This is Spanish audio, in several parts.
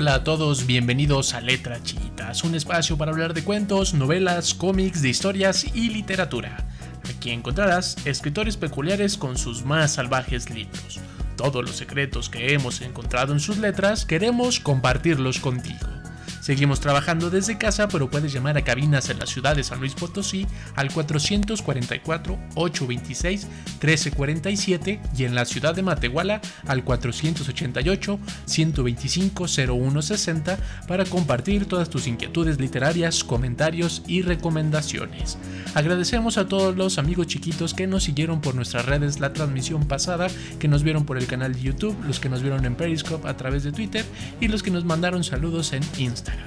Hola a todos, bienvenidos a Letra Chiquitas, un espacio para hablar de cuentos, novelas, cómics, de historias y literatura. Aquí encontrarás escritores peculiares con sus más salvajes libros. Todos los secretos que hemos encontrado en sus letras queremos compartirlos contigo. Seguimos trabajando desde casa, pero puedes llamar a cabinas en la ciudad de San Luis Potosí al 444-826-1347 y en la ciudad de Matehuala al 488-125-0160 para compartir todas tus inquietudes literarias, comentarios y recomendaciones. Agradecemos a todos los amigos chiquitos que nos siguieron por nuestras redes la transmisión pasada, que nos vieron por el canal de YouTube, los que nos vieron en Periscope a través de Twitter y los que nos mandaron saludos en Instagram.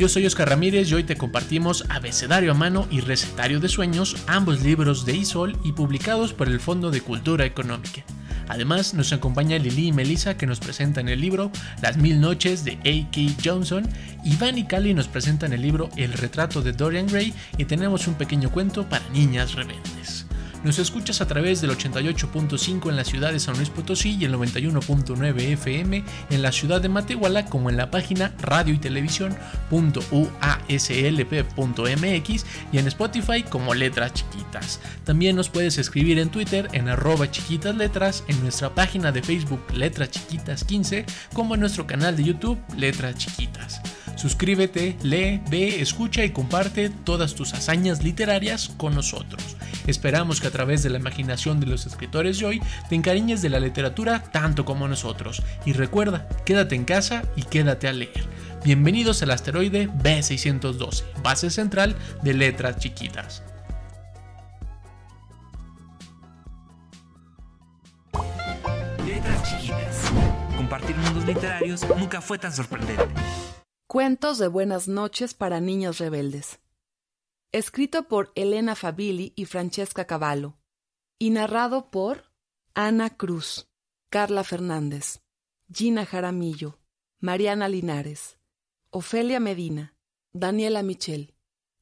Yo soy Oscar Ramírez y hoy te compartimos Abecedario a mano y Recetario de Sueños, ambos libros de Isol y publicados por el Fondo de Cultura Económica. Además, nos acompaña Lili y Melissa que nos presentan el libro Las Mil Noches de A.K. Johnson. Iván y Cali nos presentan el libro El Retrato de Dorian Gray y tenemos un pequeño cuento para niñas rebeldes. Nos escuchas a través del 88.5 en la ciudad de San Luis Potosí y el 91.9 FM en la ciudad de Matehuala, como en la página radio y televisión.uaslp.mx y en Spotify como Letras Chiquitas. También nos puedes escribir en Twitter en arroba chiquitas letras, en nuestra página de Facebook Letras Chiquitas 15, como en nuestro canal de YouTube Letras Chiquitas. Suscríbete, lee, ve, escucha y comparte todas tus hazañas literarias con nosotros. Esperamos que a través de la imaginación de los escritores de hoy te encariñes de la literatura tanto como nosotros. Y recuerda, quédate en casa y quédate a leer. Bienvenidos al asteroide B612, base central de letras chiquitas. Letras chiquitas. Compartir mundos literarios nunca fue tan sorprendente. Cuentos de buenas noches para niños rebeldes. Escrito por Elena Fabili y Francesca Cavallo. Y narrado por Ana Cruz, Carla Fernández, Gina Jaramillo, Mariana Linares, Ofelia Medina, Daniela Michel,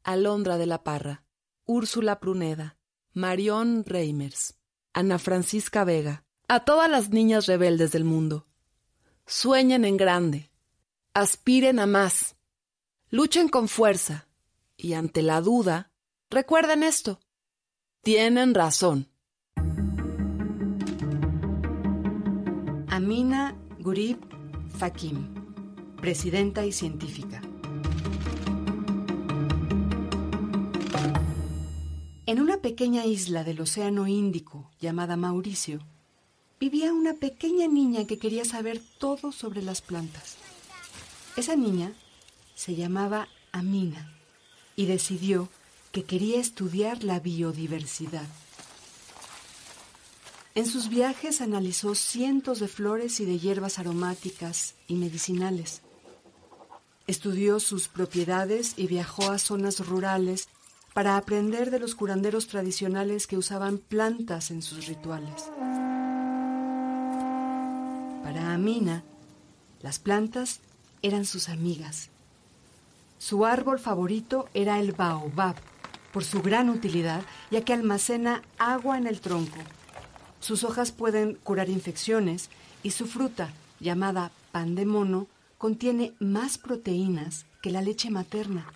Alondra de la Parra, Úrsula Pruneda, Marión Reimers, Ana Francisca Vega. A todas las niñas rebeldes del mundo. Sueñen en grande aspiren a más, luchen con fuerza y ante la duda, recuerden esto, tienen razón. Amina Gurib Fakim, presidenta y científica. En una pequeña isla del Océano Índico llamada Mauricio, vivía una pequeña niña que quería saber todo sobre las plantas. Esa niña se llamaba Amina y decidió que quería estudiar la biodiversidad. En sus viajes analizó cientos de flores y de hierbas aromáticas y medicinales. Estudió sus propiedades y viajó a zonas rurales para aprender de los curanderos tradicionales que usaban plantas en sus rituales. Para Amina, las plantas eran sus amigas. Su árbol favorito era el baobab, por su gran utilidad, ya que almacena agua en el tronco. Sus hojas pueden curar infecciones y su fruta, llamada pan de mono, contiene más proteínas que la leche materna.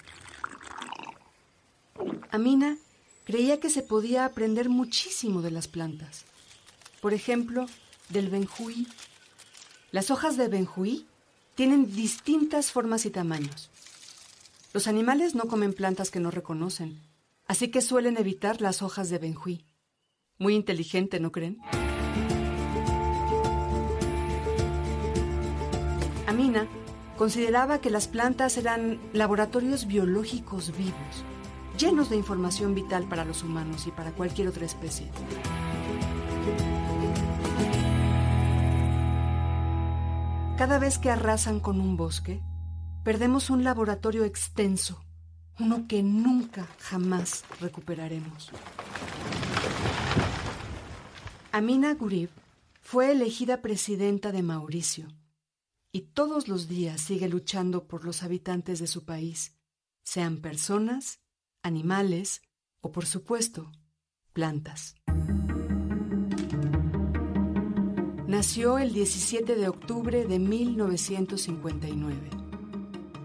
Amina creía que se podía aprender muchísimo de las plantas. Por ejemplo, del benjuí. Las hojas de benjuí tienen distintas formas y tamaños. Los animales no comen plantas que no reconocen, así que suelen evitar las hojas de benjuí. Muy inteligente, ¿no creen? Amina consideraba que las plantas eran laboratorios biológicos vivos, llenos de información vital para los humanos y para cualquier otra especie. Cada vez que arrasan con un bosque, perdemos un laboratorio extenso, uno que nunca jamás recuperaremos. Amina Gurib fue elegida presidenta de Mauricio y todos los días sigue luchando por los habitantes de su país, sean personas, animales o, por supuesto, plantas. Nació el 17 de octubre de 1959.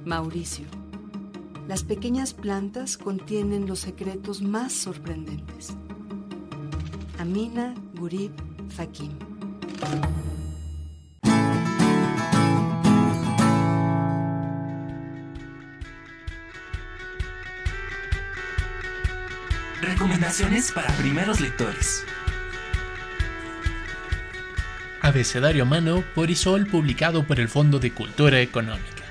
Mauricio. Las pequeñas plantas contienen los secretos más sorprendentes. Amina Gurib Fakim. Recomendaciones para primeros lectores. Abecedario a mano por Isol publicado por el Fondo de Cultura Económica.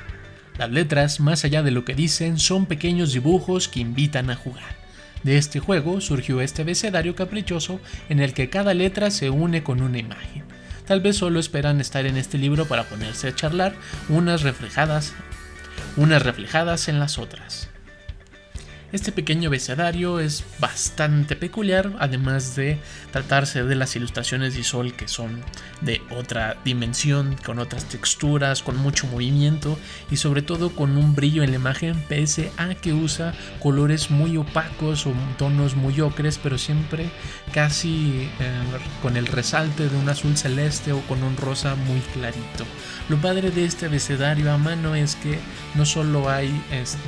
Las letras, más allá de lo que dicen, son pequeños dibujos que invitan a jugar. De este juego surgió este abecedario caprichoso en el que cada letra se une con una imagen. Tal vez solo esperan estar en este libro para ponerse a charlar unas reflejadas, unas reflejadas en las otras. Este pequeño abecedario es bastante peculiar, además de tratarse de las ilustraciones de Isol que son de otra dimensión, con otras texturas, con mucho movimiento y sobre todo con un brillo en la imagen, pese a que usa colores muy opacos o tonos muy ocres, pero siempre casi eh, con el resalte de un azul celeste o con un rosa muy clarito. Lo padre de este abecedario a mano es que no solo hay este,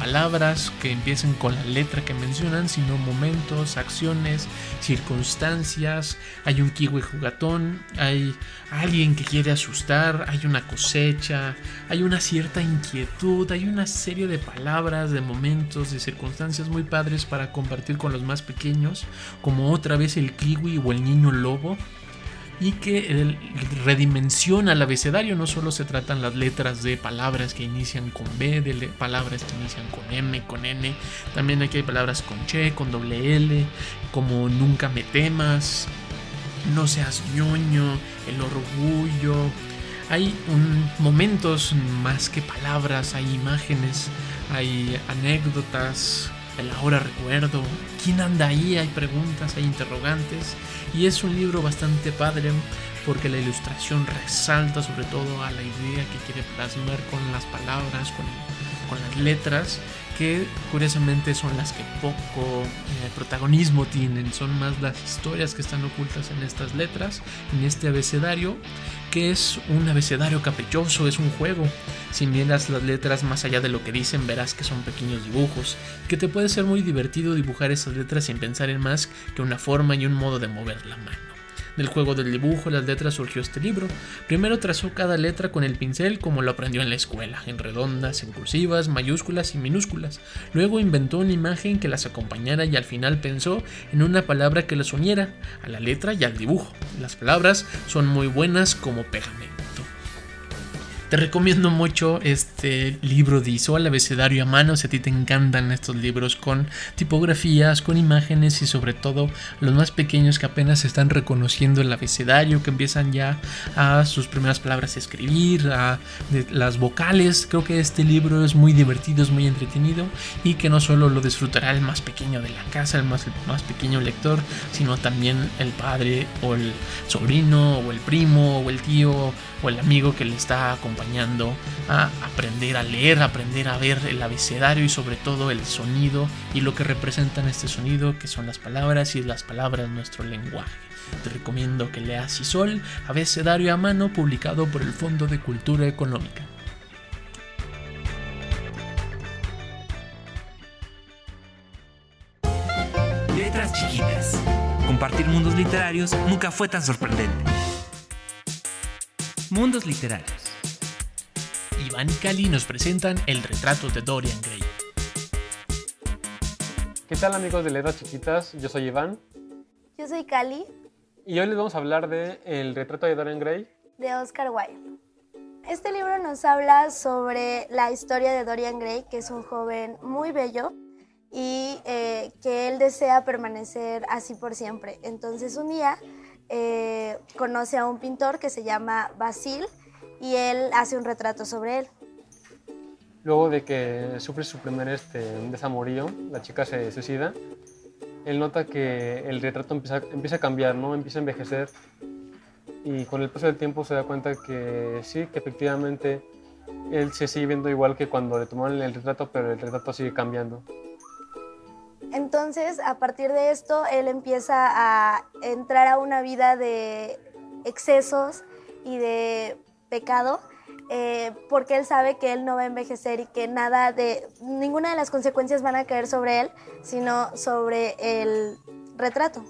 palabras que empiezan con la letra que mencionan, sino momentos, acciones, circunstancias. Hay un kiwi jugatón, hay alguien que quiere asustar, hay una cosecha, hay una cierta inquietud, hay una serie de palabras, de momentos, de circunstancias muy padres para compartir con los más pequeños, como otra vez el kiwi o el niño lobo y que redimensiona el abecedario. No solo se tratan las letras de palabras que inician con B, de palabras que inician con M, con N. También aquí hay palabras con Che, con doble L, como nunca me temas, no seas ñoño, el orgullo. Hay momentos más que palabras, hay imágenes, hay anécdotas, el ahora recuerdo. ¿Quién anda ahí? Hay preguntas, hay interrogantes. Y es un libro bastante padre porque la ilustración resalta sobre todo a la idea que quiere plasmar con las palabras, con, con las letras que curiosamente son las que poco eh, protagonismo tienen, son más las historias que están ocultas en estas letras, en este abecedario, que es un abecedario caprichoso, es un juego. Si miras las letras más allá de lo que dicen, verás que son pequeños dibujos, que te puede ser muy divertido dibujar esas letras sin pensar en más que una forma y un modo de mover la mano. Del juego del dibujo, las letras surgió este libro. Primero trazó cada letra con el pincel como lo aprendió en la escuela, en redondas, en cursivas, mayúsculas y minúsculas. Luego inventó una imagen que las acompañara y al final pensó en una palabra que las uniera a la letra y al dibujo. Las palabras son muy buenas como pegamento. Te recomiendo mucho este libro de Isola, abecedario a mano. Si a ti te encantan estos libros con tipografías, con imágenes y sobre todo los más pequeños que apenas están reconociendo el abecedario, que empiezan ya a sus primeras palabras a escribir, a las vocales. Creo que este libro es muy divertido, es muy entretenido y que no solo lo disfrutará el más pequeño de la casa, el más, el más pequeño lector, sino también el padre o el sobrino o el primo o el tío o el amigo que le está acompañando a aprender a leer, aprender a ver el abecedario y sobre todo el sonido y lo que representan este sonido, que son las palabras y las palabras nuestro lenguaje. Te recomiendo que leas Isol, abecedario a mano, publicado por el Fondo de Cultura Económica. Letras chiquitas. Compartir mundos literarios nunca fue tan sorprendente. Mundos Literarios. Iván y Cali nos presentan el retrato de Dorian Gray. ¿Qué tal amigos de Letras Chiquitas? Yo soy Iván. Yo soy Cali. Y hoy les vamos a hablar de El retrato de Dorian Gray. De Oscar Wilde. Este libro nos habla sobre la historia de Dorian Gray, que es un joven muy bello y eh, que él desea permanecer así por siempre. Entonces un día eh, conoce a un pintor que se llama Basil y él hace un retrato sobre él. luego de que sufre su primer este, desamorío, la chica se suicida, él nota que el retrato empieza, empieza a cambiar, ¿no? empieza a envejecer y con el paso del tiempo se da cuenta que sí, que efectivamente él se sigue viendo igual que cuando le tomaron el retrato, pero el retrato sigue cambiando. Entonces, a partir de esto, él empieza a entrar a una vida de excesos y de pecado, eh, porque él sabe que él no va a envejecer y que nada de, ninguna de las consecuencias van a caer sobre él, sino sobre el retrato.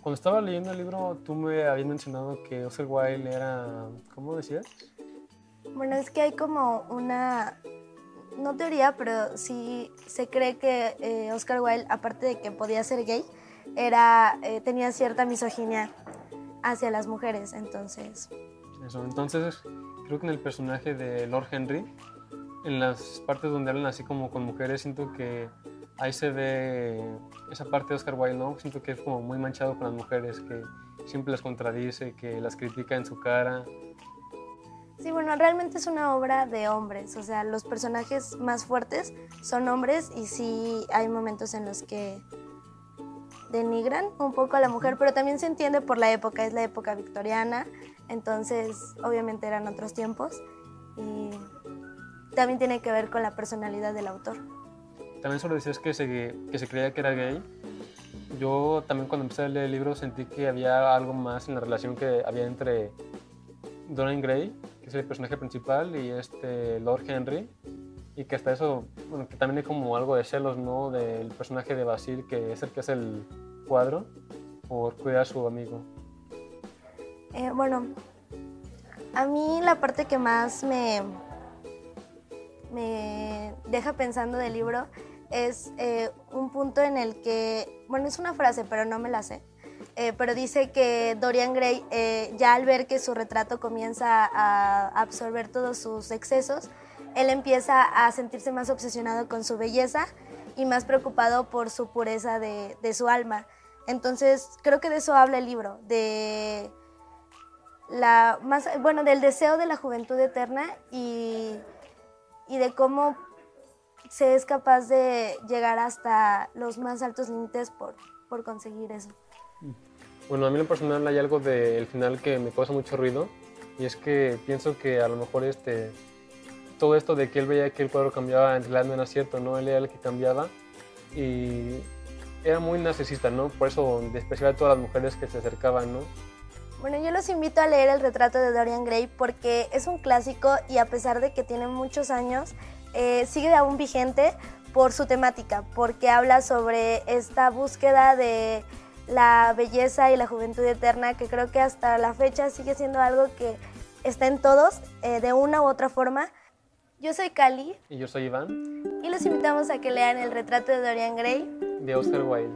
Cuando estaba leyendo el libro, tú me habías mencionado que Oscar Wilde era, ¿cómo decías? Bueno, es que hay como una, no teoría, pero sí se cree que eh, Oscar Wilde, aparte de que podía ser gay, era, eh, tenía cierta misoginia hacia las mujeres, entonces... Entonces creo que en el personaje de Lord Henry, en las partes donde hablan así como con mujeres, siento que ahí se ve esa parte de Oscar Wilde, ¿no? Siento que es como muy manchado con las mujeres, que siempre las contradice, que las critica en su cara. Sí, bueno, realmente es una obra de hombres, o sea, los personajes más fuertes son hombres y sí hay momentos en los que denigran un poco a la mujer, pero también se entiende por la época, es la época victoriana, entonces obviamente eran otros tiempos y también tiene que ver con la personalidad del autor. También solo decías que se, que se creía que era gay. Yo también cuando empecé a leer el libro sentí que había algo más en la relación que había entre Dorian Gray, que es el personaje principal, y este Lord Henry, y que hasta eso, bueno, que también hay como algo de celos, ¿no? Del personaje de Basil, que es el que hace el cuadro, por cuidar a su amigo. Eh, bueno, a mí la parte que más me, me deja pensando del libro es eh, un punto en el que, bueno, es una frase, pero no me la sé, eh, pero dice que Dorian Gray, eh, ya al ver que su retrato comienza a absorber todos sus excesos, él empieza a sentirse más obsesionado con su belleza y más preocupado por su pureza de, de su alma. Entonces, creo que de eso habla el libro, de la más, bueno, del deseo de la juventud eterna y, y de cómo se es capaz de llegar hasta los más altos límites por, por conseguir eso. Bueno, a mí en lo personal hay algo del final que me causa mucho ruido y es que pienso que a lo mejor este, todo esto de que él veía que el cuadro cambiaba en realidad no era cierto, ¿no? Él era el que cambiaba y era muy narcisista, ¿no? Por eso despreciaba a todas las mujeres que se acercaban, ¿no? Bueno, yo los invito a leer el retrato de Dorian Gray porque es un clásico y a pesar de que tiene muchos años, eh, sigue aún vigente por su temática, porque habla sobre esta búsqueda de la belleza y la juventud eterna, que creo que hasta la fecha sigue siendo algo que está en todos, eh, de una u otra forma. Yo soy Cali. Y yo soy Iván. Y los invitamos a que lean el retrato de Dorian Gray. De Oscar Wilde.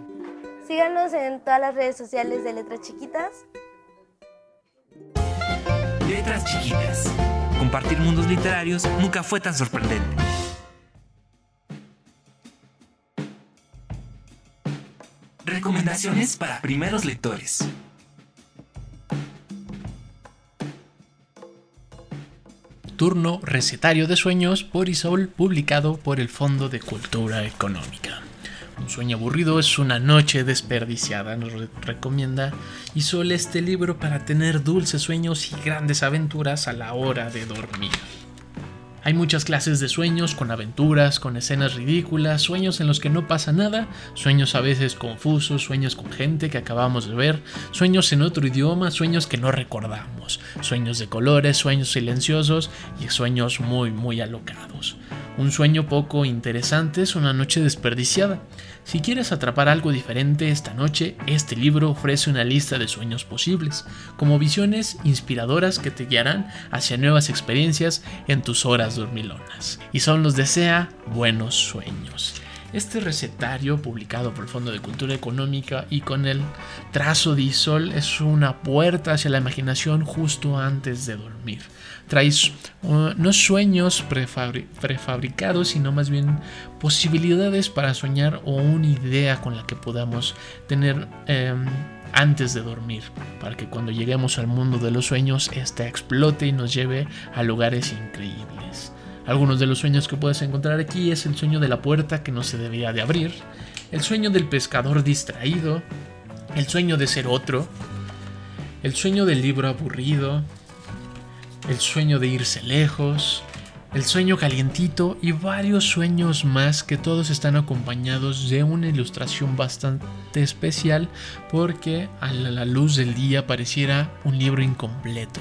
Síganos en todas las redes sociales de Letras Chiquitas. Letras chiquitas. Compartir mundos literarios nunca fue tan sorprendente. Recomendaciones para primeros lectores. Turno Recetario de Sueños por Isol, publicado por el Fondo de Cultura Económica. Un sueño aburrido es una noche desperdiciada, nos re- recomienda Isol este libro para tener dulces sueños y grandes aventuras a la hora de dormir. Hay muchas clases de sueños con aventuras, con escenas ridículas, sueños en los que no pasa nada, sueños a veces confusos, sueños con gente que acabamos de ver, sueños en otro idioma, sueños que no recordamos, sueños de colores, sueños silenciosos y sueños muy muy alocados. Un sueño poco interesante es una noche desperdiciada. Si quieres atrapar algo diferente esta noche, este libro ofrece una lista de sueños posibles, como visiones inspiradoras que te guiarán hacia nuevas experiencias en tus horas dormilonas. Y son los desea buenos sueños. Este recetario, publicado por el Fondo de Cultura Económica y con el trazo de Isol, es una puerta hacia la imaginación justo antes de dormir. Traes uh, no sueños prefabri- prefabricados, sino más bien posibilidades para soñar o una idea con la que podamos tener em, antes de dormir, para que cuando lleguemos al mundo de los sueños, éste explote y nos lleve a lugares increíbles. Algunos de los sueños que puedes encontrar aquí es el sueño de la puerta que no se debería de abrir, el sueño del pescador distraído, el sueño de ser otro, el sueño del libro aburrido, el sueño de irse lejos, el sueño calientito y varios sueños más que todos están acompañados de una ilustración bastante especial porque a la luz del día pareciera un libro incompleto.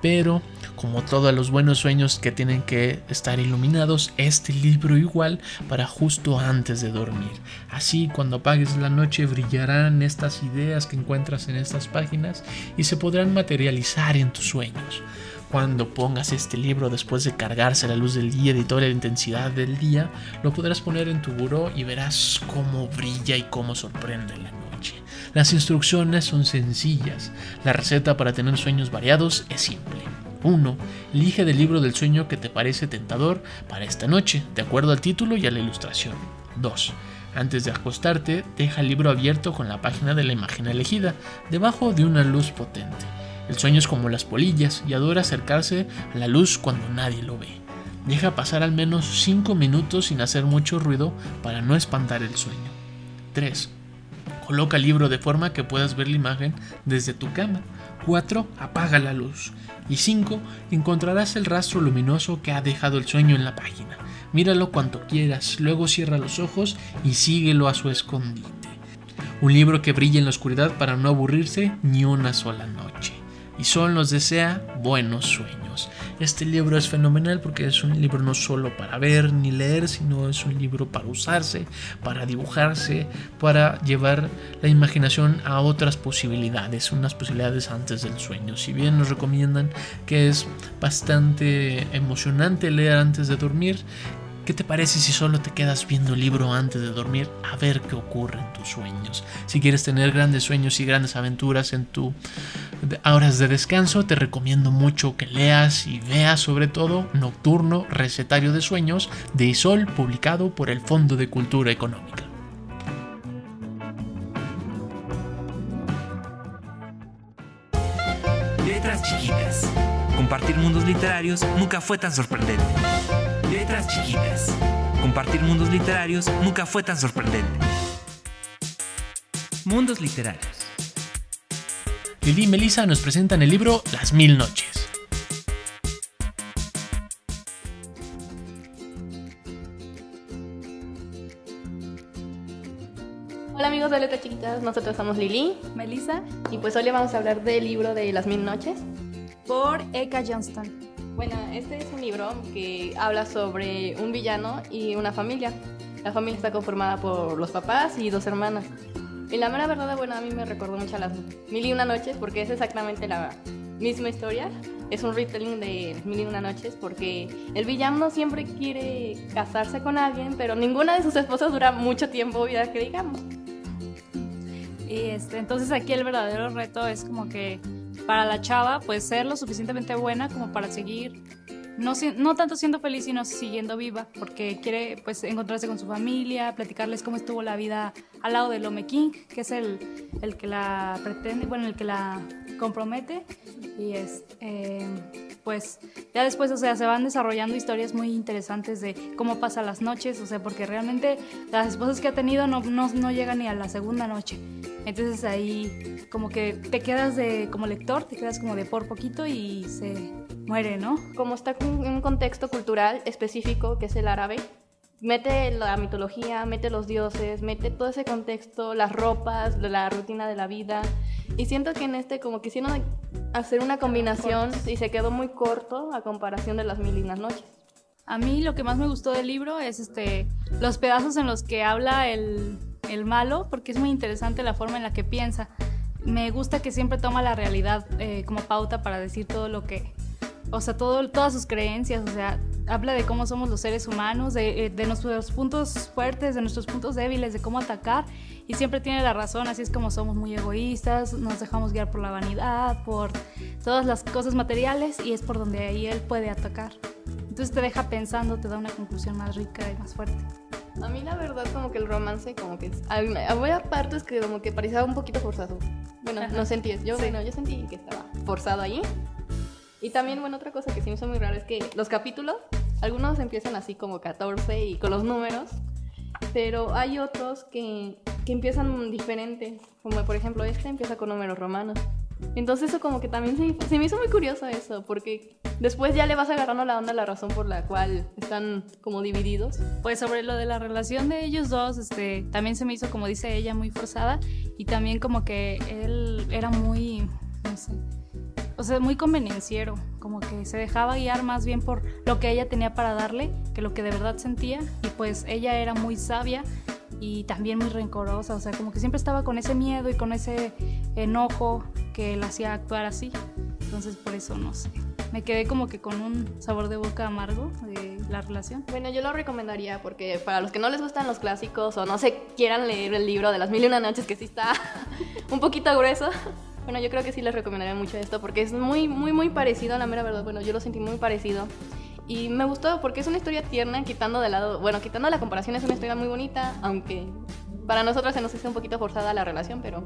Pero como todos los buenos sueños que tienen que estar iluminados, este libro igual para justo antes de dormir. Así cuando apagues la noche brillarán estas ideas que encuentras en estas páginas y se podrán materializar en tus sueños. Cuando pongas este libro después de cargarse la luz del día y toda la intensidad del día, lo podrás poner en tu buró y verás cómo brilla y cómo sorprende la noche. Las instrucciones son sencillas. La receta para tener sueños variados es simple. 1. Elige del libro del sueño que te parece tentador para esta noche, de acuerdo al título y a la ilustración. 2. Antes de acostarte, deja el libro abierto con la página de la imagen elegida, debajo de una luz potente. El sueño es como las polillas y adora acercarse a la luz cuando nadie lo ve. Deja pasar al menos 5 minutos sin hacer mucho ruido para no espantar el sueño. 3. Coloca el libro de forma que puedas ver la imagen desde tu cama. 4. Apaga la luz. Y 5. Encontrarás el rastro luminoso que ha dejado el sueño en la página. Míralo cuanto quieras, luego cierra los ojos y síguelo a su escondite. Un libro que brilla en la oscuridad para no aburrirse ni una sola noche y solo nos desea buenos sueños. Este libro es fenomenal porque es un libro no solo para ver ni leer, sino es un libro para usarse, para dibujarse, para llevar la imaginación a otras posibilidades, unas posibilidades antes del sueño. Si bien nos recomiendan que es bastante emocionante leer antes de dormir, ¿Qué te parece si solo te quedas viendo el libro antes de dormir a ver qué ocurre en tus sueños? Si quieres tener grandes sueños y grandes aventuras en tus horas de descanso, te recomiendo mucho que leas y veas sobre todo Nocturno Recetario de Sueños de Isol, publicado por el Fondo de Cultura Económica. Letras chiquitas. Compartir mundos literarios nunca fue tan sorprendente. Letras chiquitas. Compartir mundos literarios nunca fue tan sorprendente. Mundos literarios. Lili y Melissa nos presentan el libro Las Mil Noches. Hola amigos de Letras Chiquitas, nosotros somos Lili, Melissa y pues hoy le vamos a hablar del libro de Las Mil Noches. Por Eka Johnston. Bueno, este es un libro que habla sobre un villano y una familia. La familia está conformada por los papás y dos hermanas. Y la mera verdad, bueno, a mí me recordó mucho a las Mil y Una Noches porque es exactamente la misma historia. Es un retelling de Mil y Una Noches porque el villano siempre quiere casarse con alguien, pero ninguna de sus esposas dura mucho tiempo vida que digamos. Y este, entonces aquí el verdadero reto es como que para la chava, pues ser lo suficientemente buena como para seguir, no, no tanto siendo feliz, sino siguiendo viva, porque quiere pues encontrarse con su familia, platicarles cómo estuvo la vida al lado de Lome King, que es el, el que la pretende, bueno, el que la compromete. Y es, eh, pues ya después, o sea, se van desarrollando historias muy interesantes de cómo pasa las noches, o sea, porque realmente las esposas que ha tenido no, no, no llegan ni a la segunda noche. Entonces ahí como que te quedas de, como lector, te quedas como de por poquito y se muere, ¿no? Como está en un contexto cultural específico, que es el árabe, mete la mitología, mete los dioses, mete todo ese contexto, las ropas, la rutina de la vida. Y siento que en este como quisieron hacer una combinación y se quedó muy corto a comparación de las mil y noches. A mí lo que más me gustó del libro es este, los pedazos en los que habla el, el malo, porque es muy interesante la forma en la que piensa. Me gusta que siempre toma la realidad eh, como pauta para decir todo lo que, o sea, todo, todas sus creencias, o sea, habla de cómo somos los seres humanos, de, eh, de, nuestros puntos fuertes, de nuestros puntos débiles, de cómo atacar, y siempre tiene la razón, así es como somos muy egoístas, nos dejamos guiar por la vanidad, por todas las cosas materiales, y es por donde ahí él puede atacar. Entonces te deja pensando, te da una conclusión más rica y más fuerte. A mí la verdad como que el romance como que había partes que como que parecía un poquito forzado. Bueno, no sentí, yo bueno, yo sentí que estaba forzado ahí. Y también bueno, otra cosa que sí me hizo muy raro es que los capítulos Algunos empiezan así como 14 y con los números, pero hay otros que, que empiezan diferentes, como por ejemplo este empieza con números romanos. Entonces eso como que también se, se, me hizo muy curioso eso, porque después ya le vas agarrando la onda la razón por la cual están como divididos. Pues sobre lo de la relación de ellos dos, este, también se me hizo, como dice ella, muy forzada y también como que él era muy, no sé, o sea, muy convenenciero, como que se dejaba guiar más bien por lo que ella tenía para darle que lo que de verdad sentía y pues ella era muy sabia y también muy rencorosa, o sea, como que siempre estaba con ese miedo y con ese enojo que la hacía actuar así. Entonces por eso no sé. Me quedé como que con un sabor de boca amargo de la relación. Bueno, yo lo recomendaría porque para los que no les gustan los clásicos o no se quieran leer el libro de las mil y una noches que sí está un poquito grueso, bueno, yo creo que sí les recomendaría mucho esto porque es muy, muy, muy parecido a la mera verdad. Bueno, yo lo sentí muy parecido. Y me gustó porque es una historia tierna, quitando de lado, bueno, quitando la comparación, es una historia muy bonita, aunque para nosotros se nos hizo un poquito forzada la relación, pero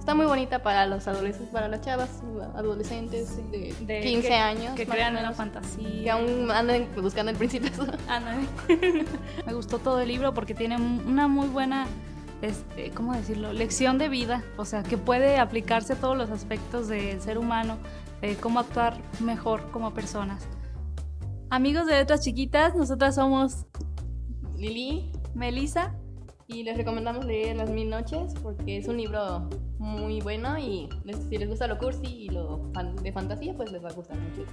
está muy bonita para los adolescentes, para las chavas, adolescentes de, de 15 que, años. Que crean una fantasía. Que aún anden buscando el príncipe. Me gustó todo el libro porque tiene una muy buena este, ¿cómo decirlo? Lección de vida, o sea, que puede aplicarse a todos los aspectos del ser humano, de cómo actuar mejor como personas. Amigos de Letras Chiquitas, nosotras somos Lili, Melissa y les recomendamos leer Las Mil Noches porque es un libro muy bueno y si les gusta lo cursi y lo de fantasía, pues les va a gustar mucho.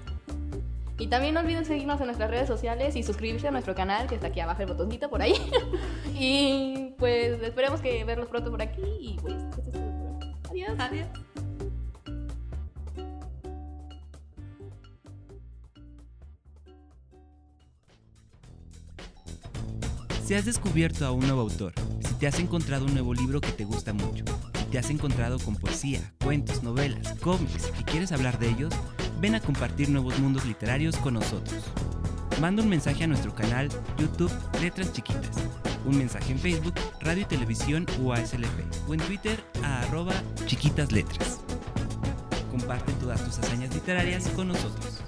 Y también no olviden seguirnos en nuestras redes sociales y suscribirse a nuestro canal, que está aquí abajo el botoncito por ahí. y pues esperemos que verlos pronto por aquí y pues eso es todo por. Adiós. Adiós. Si has descubierto a un nuevo autor, si te has encontrado un nuevo libro que te gusta mucho, si te has encontrado con poesía, cuentos, novelas, cómics y quieres hablar de ellos, ven a compartir nuevos mundos literarios con nosotros. Manda un mensaje a nuestro canal YouTube Letras Chiquitas, un mensaje en Facebook, Radio y Televisión UASLP o en Twitter a arroba chiquitas letras. Comparte todas tus hazañas literarias con nosotros.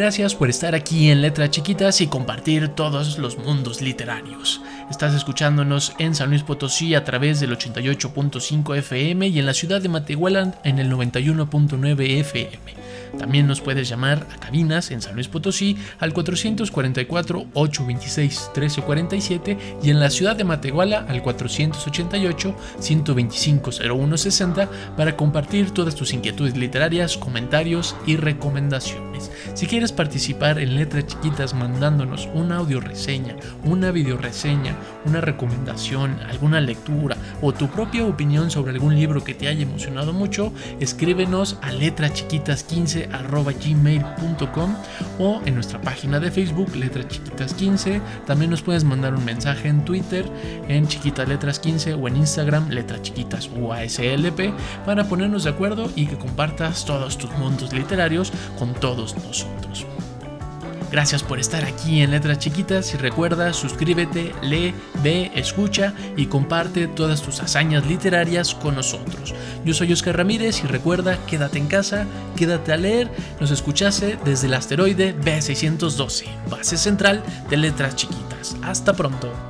Gracias por estar aquí en Letras Chiquitas y compartir todos los mundos literarios. Estás escuchándonos en San Luis Potosí a través del 88.5 FM y en la ciudad de Matehuala en el 91.9 FM. También nos puedes llamar a cabinas en San Luis Potosí al 444-826-1347 y en la ciudad de Matehuala al 488-125-0160 para compartir todas tus inquietudes literarias, comentarios y recomendaciones. Si quieres participar en Letras Chiquitas mandándonos una audio reseña, una video reseña, una recomendación, alguna lectura o tu propia opinión sobre algún libro que te haya emocionado mucho, escríbenos a letrachiquitas15 arroba gmail.com o en nuestra página de Facebook Letras Chiquitas 15. También nos puedes mandar un mensaje en Twitter en Chiquitas Letras 15 o en Instagram Letras Chiquitas UASLP para ponernos de acuerdo y que compartas todos tus mundos literarios con todos nosotros. Gracias por estar aquí en Letras Chiquitas y recuerda, suscríbete, lee, ve, escucha y comparte todas tus hazañas literarias con nosotros. Yo soy Oscar Ramírez y recuerda, quédate en casa, quédate a leer. Nos escuchase desde el asteroide B612, base central de Letras Chiquitas. Hasta pronto.